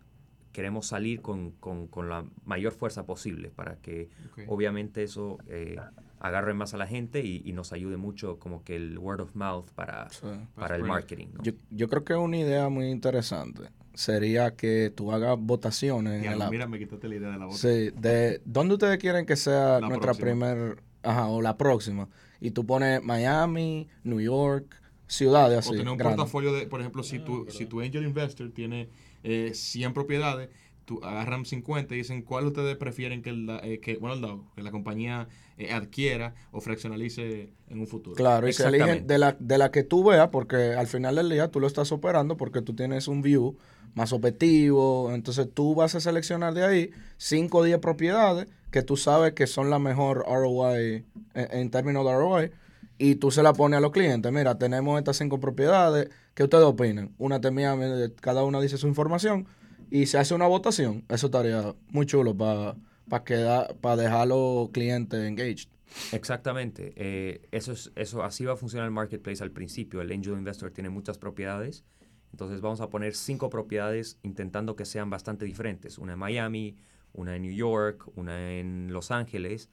[SPEAKER 2] queremos salir con, con, la mayor fuerza posible para que obviamente eso eh, agarre más a la gente y, nos ayude mucho como que el word of mouth para, para el marketing.
[SPEAKER 4] Yo, yo, creo que una idea muy interesante sería que tú hagas votaciones.
[SPEAKER 1] en la, mira, me quitaste la idea de la
[SPEAKER 4] votación. Sí, de dónde ustedes quieren que sea nuestra primera, ajá, o la próxima. Y tú pones Miami, New York, ciudades así. O
[SPEAKER 1] tener un portafolio de, por ejemplo, si tu, si tu angel investor tiene eh, 100 propiedades, tú agarran 50 y dicen cuál ustedes prefieren que, el, eh, que, bueno, que la compañía eh, adquiera o fraccionalice en un futuro.
[SPEAKER 4] Claro, y se eligen de la, de la que tú veas, porque al final del día tú lo estás operando porque tú tienes un view más objetivo, entonces tú vas a seleccionar de ahí 5 o 10 propiedades que tú sabes que son la mejor ROI en, en términos de ROI y tú se la pones a los clientes. Mira, tenemos estas cinco propiedades. ¿Qué ustedes opinan? Una termina, cada una dice su información y se hace una votación. Eso estaría muy chulo para para dejar a los clientes engaged.
[SPEAKER 2] Exactamente. Eh, eso es, eso, así va a funcionar el marketplace al principio. El angel investor tiene muchas propiedades. Entonces vamos a poner cinco propiedades intentando que sean bastante diferentes. Una en Miami, una en New York, una en Los Ángeles,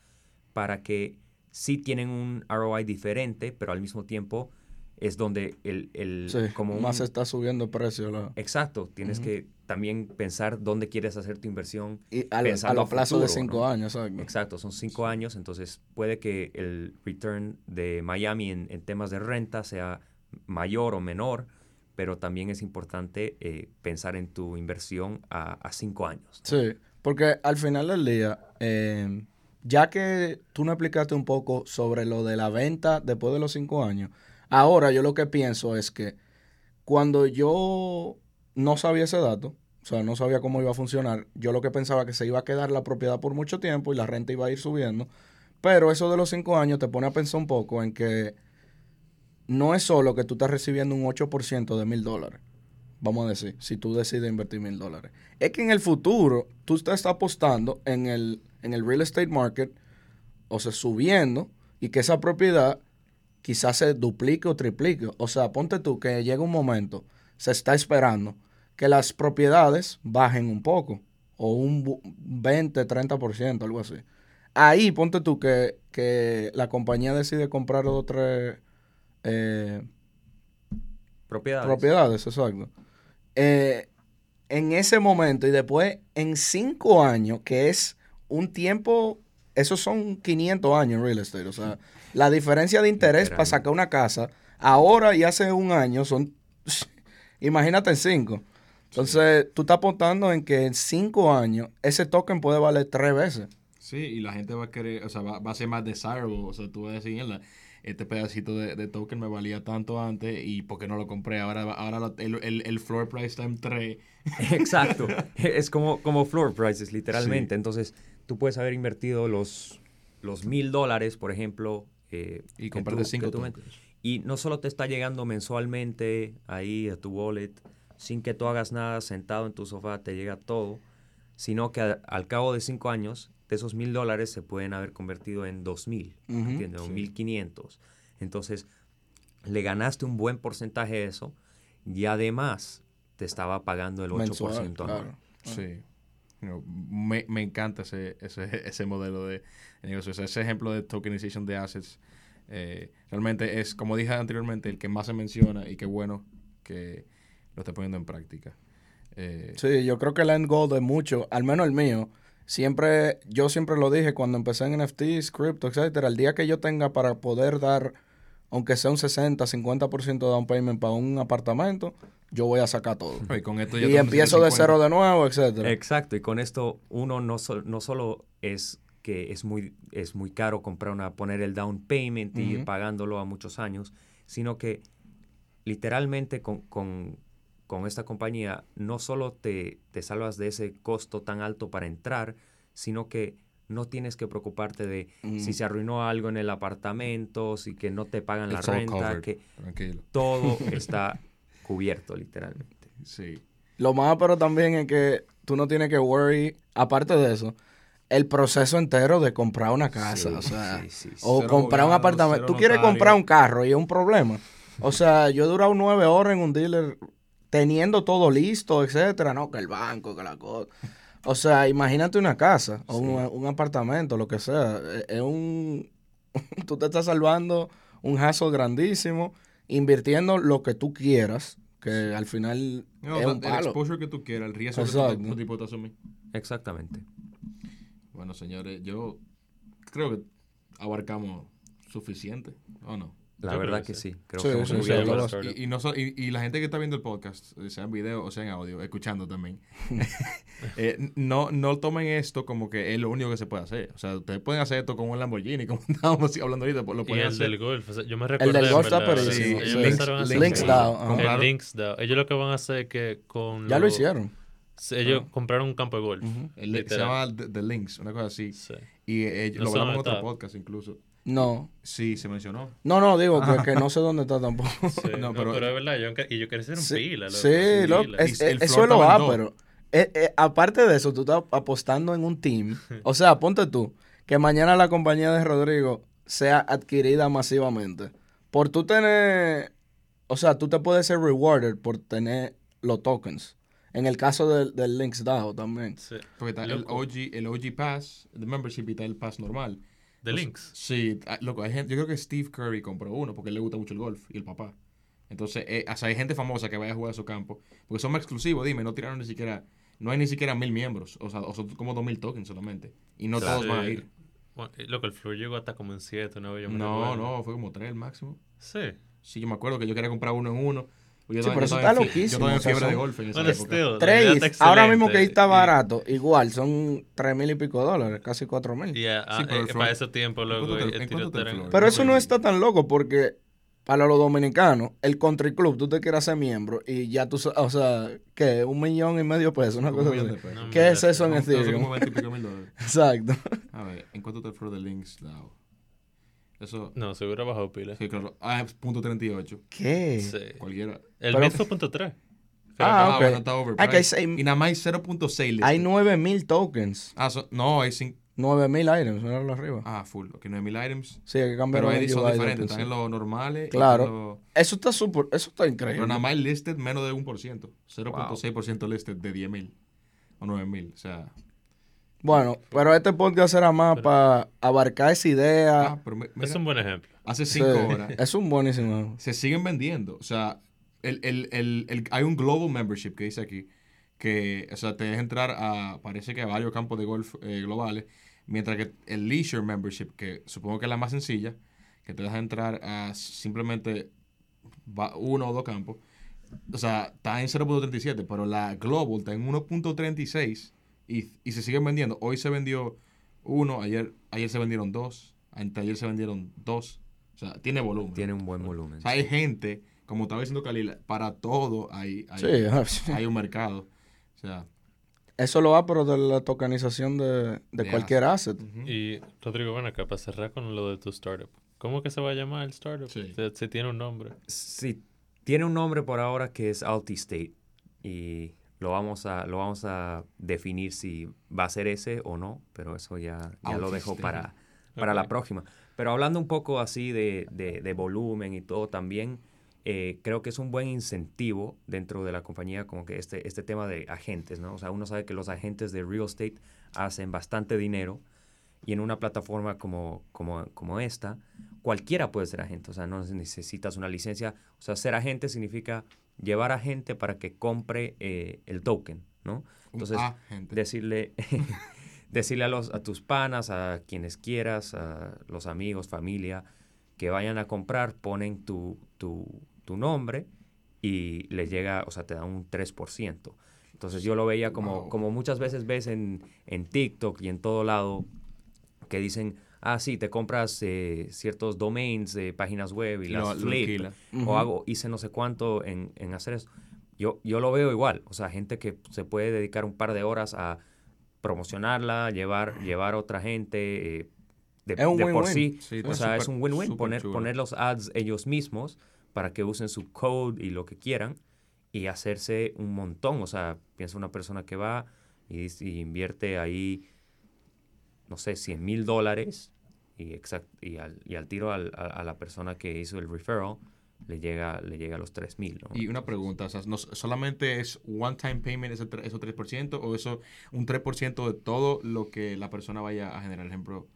[SPEAKER 2] para que sí tienen un ROI diferente, pero al mismo tiempo es donde el... el
[SPEAKER 4] como más está subiendo el precio. La...
[SPEAKER 2] Exacto, tienes que también pensar dónde quieres hacer tu inversión.
[SPEAKER 4] Y a, a plazo de cinco años.
[SPEAKER 2] Exacto. son cinco años, entonces puede que el return de Miami en, temas de renta sea mayor o menor, pero también es importante eh, pensar en tu inversión a, a cinco años.
[SPEAKER 4] Sí, porque al final del día... Eh, ya que tú me explicaste un poco sobre lo de la venta después de los cinco años, ahora yo lo que pienso es que cuando yo no sabía ese dato, o sea, no sabía cómo iba a funcionar, yo lo que pensaba que se iba a quedar la propiedad por mucho tiempo y la renta iba a ir subiendo, pero eso de los cinco años te pone a pensar un poco en que no es solo que tú estás recibiendo un 8% de mil dólares, vamos a decir, si tú decides invertir mil dólares. Es que en el futuro tú estás apostando en el en el real estate market, o sea, subiendo, y que esa propiedad quizás se duplique o triplique. O sea, ponte tú que llega un momento, se está esperando que las propiedades bajen un poco, o un 20, 30%, algo así. Ahí ponte tú que, que la compañía decide comprar dos o tres eh,
[SPEAKER 2] propiedades.
[SPEAKER 4] Propiedades, exacto. Eh, en ese momento y después en cinco años, que es un tiempo, esos son 500 años en real estate. O sea, la diferencia de interés para sacar una casa ahora y hace un año son, imagínate en cinco. Entonces, tú estás apuntando en que en cinco años ese token puede valer tres veces.
[SPEAKER 1] Sí, y la gente va a querer, o sea, va, a ser más desirable. O sea, tú vas a decir, este pedacito de, token me valía tanto antes y ¿por qué no lo compré? Ahora, ahora el, el, floor price está en 3.
[SPEAKER 2] Exacto. es como, como floor prices, literalmente. Entonces, tú puedes haber invertido los los mil dólares, por ejemplo.
[SPEAKER 1] Eh, y comprar de cinco
[SPEAKER 2] Y no solo te está llegando mensualmente ahí a tu wallet, sin que tú hagas nada sentado en tu sofá, te llega todo, sino que al cabo de cinco años, de esos mil dólares se pueden haber convertido en dos mil, ¿entiendes? O mil quinientos. Entonces, le ganaste un buen porcentaje de eso y además te estaba pagando el 8%
[SPEAKER 1] Claro. Sí me, me, encanta ese, ese, ese modelo de, negocio. ese ejemplo de tokenization de assets eh, realmente es, como dije anteriormente, el que más se menciona y qué bueno que lo esté poniendo en práctica.
[SPEAKER 4] Eh, sí, yo creo que el end goal de mucho, al menos el mío, siempre, yo siempre lo dije cuando empecé en NFTs, crypto, etcétera, el día que yo tenga para poder dar, aunque sea un 60, 50% de down payment para un apartamento, yo voy a sacar todo. Y, empiezo de cero de nuevo, etcétera.
[SPEAKER 2] Exacto, y con esto uno no, no solo es que es muy, es muy caro comprar una, poner el down payment y ir pagándolo a muchos años, sino que literalmente con, con, con esta compañía no solo te, te, salvas de ese costo tan alto para entrar, sino que no tienes que preocuparte de
[SPEAKER 4] Mm.
[SPEAKER 2] si se arruinó algo en el apartamento, si que no te pagan la
[SPEAKER 1] It's
[SPEAKER 2] renta,
[SPEAKER 1] covered.
[SPEAKER 2] que
[SPEAKER 1] Tranquilo.
[SPEAKER 2] todo está cubierto literalmente.
[SPEAKER 1] Sí.
[SPEAKER 4] Lo más pero también es que tú no tienes que worry, aparte de eso, el proceso entero de comprar una casa,
[SPEAKER 2] Sí,
[SPEAKER 4] o sea,
[SPEAKER 2] sí, sí, sí.
[SPEAKER 4] o
[SPEAKER 1] Cero
[SPEAKER 4] comprar un apartamento. Tú quieres
[SPEAKER 1] notario.
[SPEAKER 4] comprar un carro y es un problema. O sea, yo he durado nueve horas en un dealer teniendo todo listo, etcétera, no, que el banco, que la cosa. O sea, imagínate una casa o un, un apartamento, lo que sea. Es- Es un... tú te estás salvando un hassle grandísimo invirtiendo lo que tú quieras, que al final
[SPEAKER 1] No,
[SPEAKER 4] es un
[SPEAKER 1] el
[SPEAKER 4] palo.
[SPEAKER 1] exposure que tú quieras, el riesgo que tú,
[SPEAKER 4] Exacto.
[SPEAKER 1] te- tú tipo te asumes.
[SPEAKER 2] Exactamente.
[SPEAKER 1] Bueno, señores, yo creo que abarcamos suficiente, ¿o no?
[SPEAKER 2] La
[SPEAKER 3] Yo
[SPEAKER 2] verdad
[SPEAKER 3] que
[SPEAKER 2] que
[SPEAKER 3] sí.
[SPEAKER 2] Creo
[SPEAKER 4] Sí,
[SPEAKER 2] que
[SPEAKER 4] sí.
[SPEAKER 1] Y, y no so- y, y la gente que está viendo el podcast, sea en video o sea en audio, escuchando también, eh, no, no tomen esto como que es lo único que se puede hacer. O sea, ustedes pueden hacer esto con un Lamborghini, como estábamos hablando ahorita, pues lo
[SPEAKER 3] Y
[SPEAKER 1] pueden
[SPEAKER 3] el
[SPEAKER 1] hacer.
[SPEAKER 3] del golf. o sea, yo me
[SPEAKER 4] El
[SPEAKER 3] recuerdo.
[SPEAKER 4] del
[SPEAKER 3] en
[SPEAKER 4] golf está
[SPEAKER 3] hacer
[SPEAKER 4] Links ajá.
[SPEAKER 3] El Links Down. Ellos lo que van a hacer es que con.
[SPEAKER 4] Ya lo hicieron.
[SPEAKER 3] Ellos compraron un campo de golf.
[SPEAKER 4] Ujú.
[SPEAKER 1] El li- se llama The, The Links, una cosa así.
[SPEAKER 3] Sí.
[SPEAKER 1] Y eh,
[SPEAKER 3] No
[SPEAKER 1] lo hablamos en otro podcast incluso.
[SPEAKER 4] No.
[SPEAKER 1] Sí, se mencionó.
[SPEAKER 4] No, no, digo que, que no sé dónde está tampoco.
[SPEAKER 3] Sí,
[SPEAKER 1] No,
[SPEAKER 3] no,
[SPEAKER 1] pero-
[SPEAKER 3] pero, es verdad, yo, y yo quería ser un
[SPEAKER 4] Sí,
[SPEAKER 3] pila. loco,
[SPEAKER 4] sí,
[SPEAKER 3] pila.
[SPEAKER 4] es- eso lo va, pero eh, eh, aparte de eso, tú estás apostando en un team. O sea, ponte tú, que mañana la compañía de Rodrigo sea adquirida masivamente. Por tú tener, o sea, tú te puedes ser rewarded por tener los tokens. En el caso del, del Links DAO también.
[SPEAKER 3] Sí.
[SPEAKER 1] Porque está el. OG, el OG Pass, el membership y está el Pass normal.
[SPEAKER 3] De
[SPEAKER 1] Pues,
[SPEAKER 3] Links.
[SPEAKER 1] Sí, ah, loco, hay gente, yo creo que Steve Curry compró uno porque a él le gusta mucho el golf y el papá. Entonces, eh, o sea, hay gente famosa que vaya a jugar a su campo. Porque son más exclusivos, dime, no tiraron ni siquiera, no hay ni siquiera mil miembros. O sea, o son como dos mil tokens solamente. Y no
[SPEAKER 2] Claro.
[SPEAKER 1] todos van a ir.
[SPEAKER 3] Bueno, y loco, el floor llegó hasta como en 7, ¿no? Yo me
[SPEAKER 1] No,
[SPEAKER 3] recuerdo.
[SPEAKER 1] no, fue como tres el máximo.
[SPEAKER 3] Sí.
[SPEAKER 1] Sí, yo me acuerdo que yo quería comprar uno en uno. Yo
[SPEAKER 4] Sí, pero eso está loquísimo,
[SPEAKER 1] Yo
[SPEAKER 4] o sea,
[SPEAKER 1] fiebre de golf en esa
[SPEAKER 3] Bueno,
[SPEAKER 4] Tres, ahora mismo que ahí está barato, igual, son tres mil y pico dólares, casi cuatro mil.
[SPEAKER 3] Y, ah,
[SPEAKER 1] Sí,
[SPEAKER 3] eh, para ese tiempo,
[SPEAKER 1] cuánto te-
[SPEAKER 3] el
[SPEAKER 1] te el?
[SPEAKER 4] Pero eso no está tan loco porque para los dominicanos, el country club, tú te quieres ser miembro y ya tú, o sea, ¿qué? Un millón y medio pesos, una cosa así.
[SPEAKER 1] de pesos.
[SPEAKER 3] No,
[SPEAKER 4] ¿Qué
[SPEAKER 3] mira,
[SPEAKER 4] es eso en Ethereum?
[SPEAKER 1] como 20 y pico mil dólares.
[SPEAKER 4] Exacto.
[SPEAKER 1] A ver, ¿en cuánto está el floor de links DAO? Eso,
[SPEAKER 3] No, seguro bajó pila.
[SPEAKER 1] sí, claro. Ah, es punto 38.
[SPEAKER 4] ¿Qué?
[SPEAKER 3] Sí.
[SPEAKER 1] Cualquiera.
[SPEAKER 3] El
[SPEAKER 4] Pero-
[SPEAKER 3] mío fue punto 3.
[SPEAKER 4] Ah, ok.
[SPEAKER 1] bueno, está overpriced.
[SPEAKER 4] Ah, que hay
[SPEAKER 1] Y nada más hay 0.6 listed.
[SPEAKER 4] Hay nueve mil tokens.
[SPEAKER 1] Ah, son- no, hay 5.
[SPEAKER 4] Nueve mil items, míralo arriba.
[SPEAKER 1] Ah, full. Ok, 9000 items.
[SPEAKER 4] Sí, hay que cambiar
[SPEAKER 1] Pero ahí son diferentes. Están en los normales.
[SPEAKER 4] Claro.
[SPEAKER 1] los-
[SPEAKER 4] Eso está súper, eso está
[SPEAKER 1] Pero
[SPEAKER 4] increíble.
[SPEAKER 1] nada más listed menos de 1%. 0.6% listed de 10.000 o 9.000. O sea.
[SPEAKER 4] Bueno, pero este podcast era más
[SPEAKER 3] Pero-
[SPEAKER 4] para abarcar esa idea.
[SPEAKER 1] Ah, pero
[SPEAKER 3] Es un buen ejemplo.
[SPEAKER 1] hace
[SPEAKER 4] Sí,
[SPEAKER 1] 5 horas
[SPEAKER 4] Es un buenísimo.
[SPEAKER 1] se siguen vendiendo. O sea, el, el, el, el- hay un global membership que dice aquí que, o sea, te deja entrar a, parece que a varios campos de golf eh, globales, mientras que el leisure membership, que supongo que es la más sencilla, que te deja entrar a simplemente va- uno o dos campos, o sea, está en 0.37, pero la global está en 1.36 y, y se siguen vendiendo. Hoy se vendió uno, ayer, ayer se vendieron dos, anteayer se vendieron dos. O sea, tiene volumen.
[SPEAKER 2] Tiene un buen volumen.
[SPEAKER 1] O sea, hay gente, como estaba diciendo Khalil, para todo hay, hay,
[SPEAKER 4] Sí,
[SPEAKER 1] hay un mercado. O sea,
[SPEAKER 4] eso lo va, pero de la tokenización de, de
[SPEAKER 1] De
[SPEAKER 4] cualquier asset.
[SPEAKER 1] ujú.
[SPEAKER 3] Y Rodrigo, ven acá para cerrar con lo de tu startup. ¿Cómo que se va a llamar el startup?
[SPEAKER 1] Sí.
[SPEAKER 3] Si, si tiene un nombre.
[SPEAKER 2] Sí, tiene un nombre por ahora que es Altistate y lo vamos a lo vamos a definir si va a ser ese o no, pero eso ya, ya lo dejo para, para la próxima. Pero hablando un poco así de, de- de volumen y todo también, eh, creo que es un buen incentivo dentro de la compañía como que este, este tema de agentes, ¿no? O sea, uno sabe que los agentes de real estate hacen bastante dinero y en una plataforma como, como, como esta, cualquiera puede ser agente, o sea, no necesitas una licencia. O sea, ser agente significa llevar a gente para que compre eh, el token, ¿no? Entonces,
[SPEAKER 1] agente.
[SPEAKER 2] decirle, decirle a, los, a tus panas, a quienes quieras, a los amigos, familia, que vayan a comprar, ponen tu, tu, tu nombre y les llega, o sea, te da un 3%. Entonces yo lo veía como,
[SPEAKER 1] Wow.
[SPEAKER 2] como muchas veces ves en, en TikTok y en todo lado que dicen, ah, sí, te compras eh, ciertos domains de páginas web y las
[SPEAKER 1] lo
[SPEAKER 2] flip, o hago, hice no sé cuánto en, en hacer eso. Yo, yo lo veo igual, o sea, gente que se puede dedicar un par de horas a promocionarla, llevar, llevar a otra gente. eh, de,
[SPEAKER 4] Es un
[SPEAKER 2] de por sí,
[SPEAKER 1] Sí,
[SPEAKER 2] o sea, es un win-win poner,
[SPEAKER 1] chulo.
[SPEAKER 2] poner los ads ellos mismos para que usen su code y lo que quieran y hacerse un montón. O sea, piensa una persona que va y invierte ahí, no sé, 100 mil dólares y, exact, y, al, y al tiro al- a, la persona que hizo el referral le llega, le llega a los 3 mil. ¿no?
[SPEAKER 1] Y una pregunta, o no- ¿solamente es one time payment ese, esos 3% o eso un 3% de todo lo que la persona vaya a generar? Ejemplo,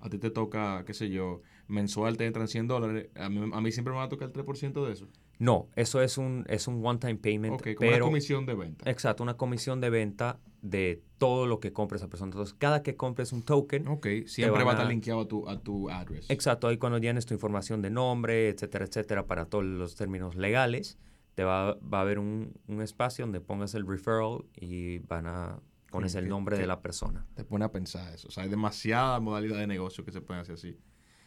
[SPEAKER 1] a ti te toca, qué sé yo, mensual te entran 100 dólares, a mí, a mí siempre me va a tocar el 3% de eso.
[SPEAKER 2] No, eso es un, es un one-time payment,
[SPEAKER 1] Ok, como una
[SPEAKER 2] pero...
[SPEAKER 1] comisión de venta.
[SPEAKER 2] Exacto, una comisión de venta de todo lo que compre esa persona. Entonces, cada que compres un token,
[SPEAKER 1] Ok, siempre va a estar linkeado a tu, a tu address.
[SPEAKER 2] exacto, ahí cuando llenes tu información de nombre, etcétera, etcétera, para todos los términos legales, te va, va a haber un, un espacio donde pongas el referral y van a pones el nombre de la persona.
[SPEAKER 1] Te pone a pensar eso. O sea, hay demasiada modalidad de negocio que se pueden hacer así.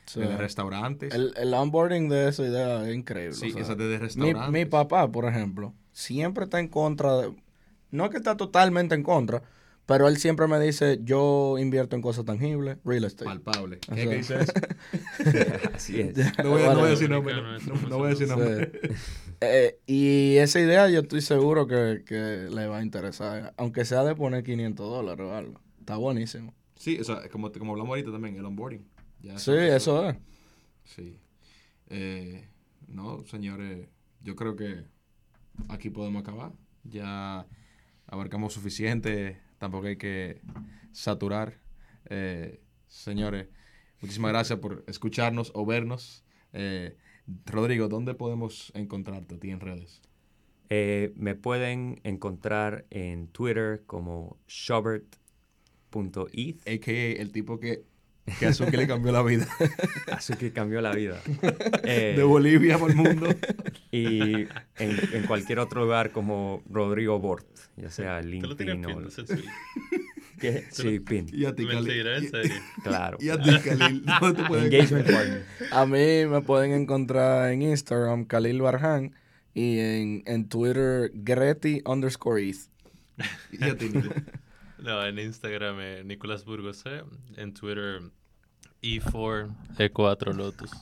[SPEAKER 4] Sí.
[SPEAKER 1] Desde restaurantes.
[SPEAKER 4] El, el onboarding de esa idea es increíble.
[SPEAKER 1] sí,
[SPEAKER 4] o sea,
[SPEAKER 1] esa desde
[SPEAKER 4] mi,
[SPEAKER 1] restaurantes.
[SPEAKER 4] mi papá, por ejemplo, siempre está en contra de... No es que está totalmente en contra, pero él siempre me dice, yo invierto en cosas tangibles, real estate.
[SPEAKER 1] Palpable.
[SPEAKER 4] O
[SPEAKER 1] ¿Qué,
[SPEAKER 4] sea,
[SPEAKER 1] qué dice eso?
[SPEAKER 2] Así es.
[SPEAKER 1] No voy, a- no voy a
[SPEAKER 4] Vale.
[SPEAKER 1] decir nombre. No, voy a decir
[SPEAKER 4] Sí.
[SPEAKER 1] nombre.
[SPEAKER 4] Eh, y esa idea yo estoy seguro que, que le va a interesar, aunque sea de poner 500 dólares o algo. Está buenísimo.
[SPEAKER 1] Sí, o sea, como, como hablamos ahorita también, el onboarding. Ya
[SPEAKER 4] Sí, eso es.
[SPEAKER 1] Sí. Eh, no, señores, yo creo que aquí podemos acabar. Ya abarcamos suficiente, tampoco hay que saturar. Eh, señores, muchísimas gracias por escucharnos o vernos. Eh, Rodrigo, ¿dónde podemos encontrarte a ti en redes?
[SPEAKER 2] Eh, me pueden encontrar en Twitter como shobert.eth.
[SPEAKER 1] A.K.A. el tipo que, que a Suki le cambió la vida.
[SPEAKER 2] Que cambió la vida. Eh,
[SPEAKER 1] De Bolivia para el mundo.
[SPEAKER 2] y en, en cualquier otro lugar como Rodrigo Bort, ya sea LinkedIn o... Sí, pin.
[SPEAKER 1] Y a ti, Khalil.
[SPEAKER 3] Mentira, en serio.
[SPEAKER 2] Claro.
[SPEAKER 1] Y a ti, Khalil. ¿Dónde te pueden
[SPEAKER 2] Engagement partner.
[SPEAKER 4] A mí me pueden encontrar en Instagram, Khalil Barjan, y en, en Twitter, Greti underscore ETH.
[SPEAKER 1] Y a ti, Nico.
[SPEAKER 3] No, en Instagram eh, Nicolás Burgos C, en Twitter E4 E4 Lotus.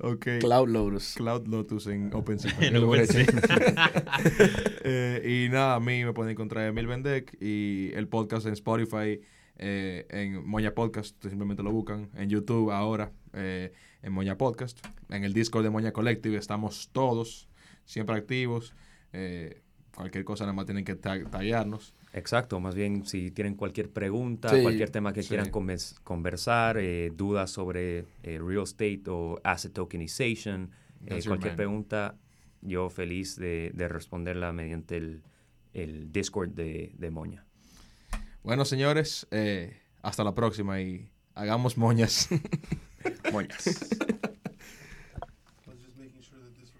[SPEAKER 1] Ok.
[SPEAKER 4] Cloud Lotus.
[SPEAKER 1] Cloud Lotus en OpenSea.
[SPEAKER 3] En OpenSea.
[SPEAKER 1] Eh, y nada, a mí me pueden encontrar Emil Bendek y el podcast en Spotify, eh, en Moña Podcast, ustedes simplemente lo buscan, en YouTube ahora, eh, en Moña Podcast, en el Discord de Moña Collective estamos todos, siempre activos, eh, cualquier cosa nada más tienen que tag- taggearnos.
[SPEAKER 2] Exacto, más bien si tienen cualquier pregunta,
[SPEAKER 4] Sí,
[SPEAKER 2] cualquier tema que
[SPEAKER 1] sí.
[SPEAKER 2] quieran conversar, eh, dudas sobre eh, real estate o asset tokenization, eh, cualquier pregunta, yo feliz de, de responderla mediante el, el Discord de, de Moña.
[SPEAKER 1] Bueno, señores, eh, hasta la próxima y hagamos moñas.
[SPEAKER 2] Moñas.